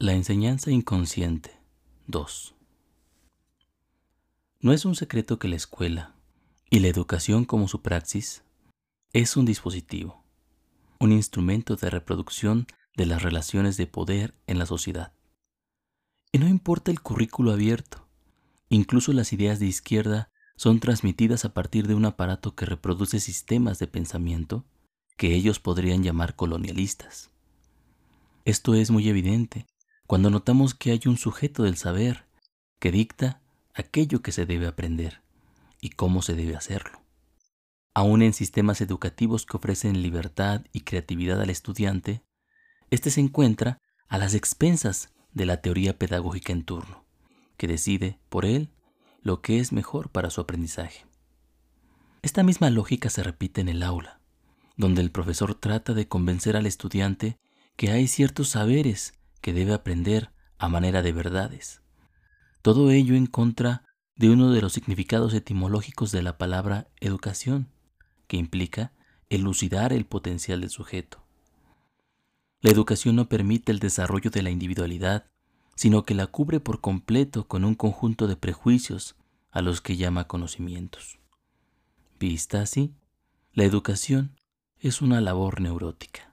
La enseñanza inconsciente 2. No es un secreto que la escuela y la educación como su praxis es un dispositivo, un instrumento de reproducción de las relaciones de poder en la sociedad. Y no importa el currículo abierto, incluso las ideas de izquierda son transmitidas a partir de un aparato que reproduce sistemas de pensamiento que ellos podrían llamar colonialistas. Esto es muy evidente cuando notamos que hay un sujeto del saber que dicta aquello que se debe aprender y cómo se debe hacerlo. Aún en sistemas educativos que ofrecen libertad y creatividad al estudiante, éste se encuentra a las expensas de la teoría pedagógica en turno, que decide por él lo que es mejor para su aprendizaje. Esta misma lógica se repite en el aula, donde el profesor trata de convencer al estudiante que hay ciertos saberes que debe aprender a manera de verdades. Todo ello en contra de uno de los significados etimológicos de la palabra educación, que implica elucidar el potencial del sujeto. La educación no permite el desarrollo de la individualidad, sino que la cubre por completo con un conjunto de prejuicios a los que llama conocimientos. Vista así, la educación es una labor neurótica.